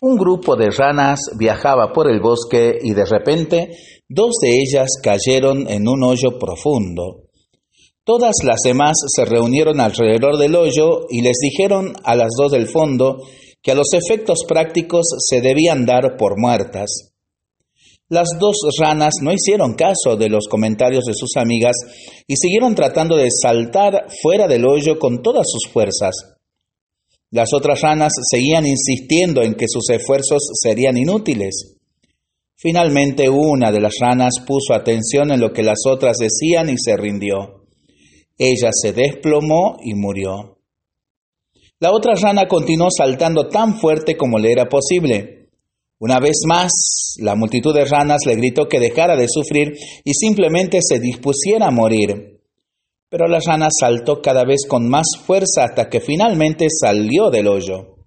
Un grupo de ranas viajaba por el bosque y de repente dos de ellas cayeron en un hoyo profundo. Todas las demás se reunieron alrededor del hoyo y les dijeron a las dos del fondo que a los efectos prácticos se debían dar por muertas. Las dos ranas no hicieron caso de los comentarios de sus amigas y siguieron tratando de saltar fuera del hoyo con todas sus fuerzas. Las otras ranas seguían insistiendo en que sus esfuerzos serían inútiles. Finalmente una de las ranas puso atención en lo que las otras decían y se rindió. Ella se desplomó y murió. La otra rana continuó saltando tan fuerte como le era posible. Una vez más, la multitud de ranas le gritó que dejara de sufrir y simplemente se dispusiera a morir. Pero la rana saltó cada vez con más fuerza hasta que finalmente salió del hoyo.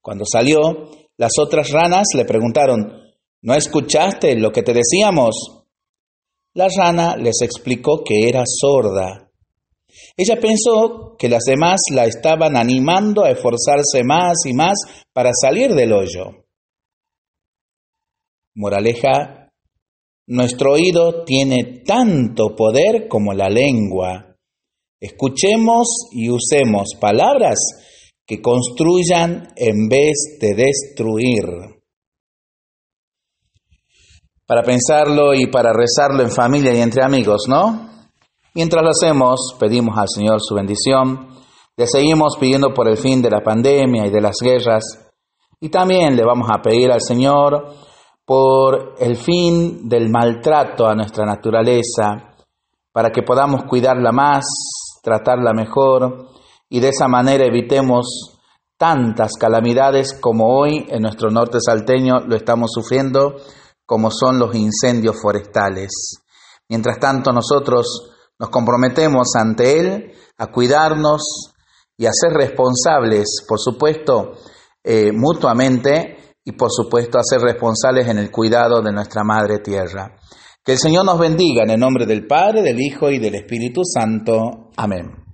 Cuando salió, las otras ranas le preguntaron, ¿No escuchaste lo que te decíamos? La rana les explicó que era sorda. Ella pensó que las demás la estaban animando a esforzarse más y más para salir del hoyo. Moraleja, nuestro oído tiene tanto poder como la lengua. Escuchemos y usemos palabras que construyan en vez de destruir. Para pensarlo y para rezarlo en familia y entre amigos, ¿no? Mientras lo hacemos, pedimos al Señor su bendición, le seguimos pidiendo por el fin de la pandemia y de las guerras, y también le vamos a pedir al Señor por el fin del maltrato a nuestra naturaleza, para que podamos cuidarla más, tratarla mejor y de esa manera evitemos tantas calamidades como hoy en nuestro norte salteño lo estamos sufriendo, como son los incendios forestales. Mientras tanto nosotros nos comprometemos ante Él a cuidarnos y a ser responsables, por supuesto, eh, mutuamente y por supuesto a ser responsables en el cuidado de nuestra Madre Tierra. Que el Señor nos bendiga en el nombre del Padre, del Hijo y del Espíritu Santo. Amén.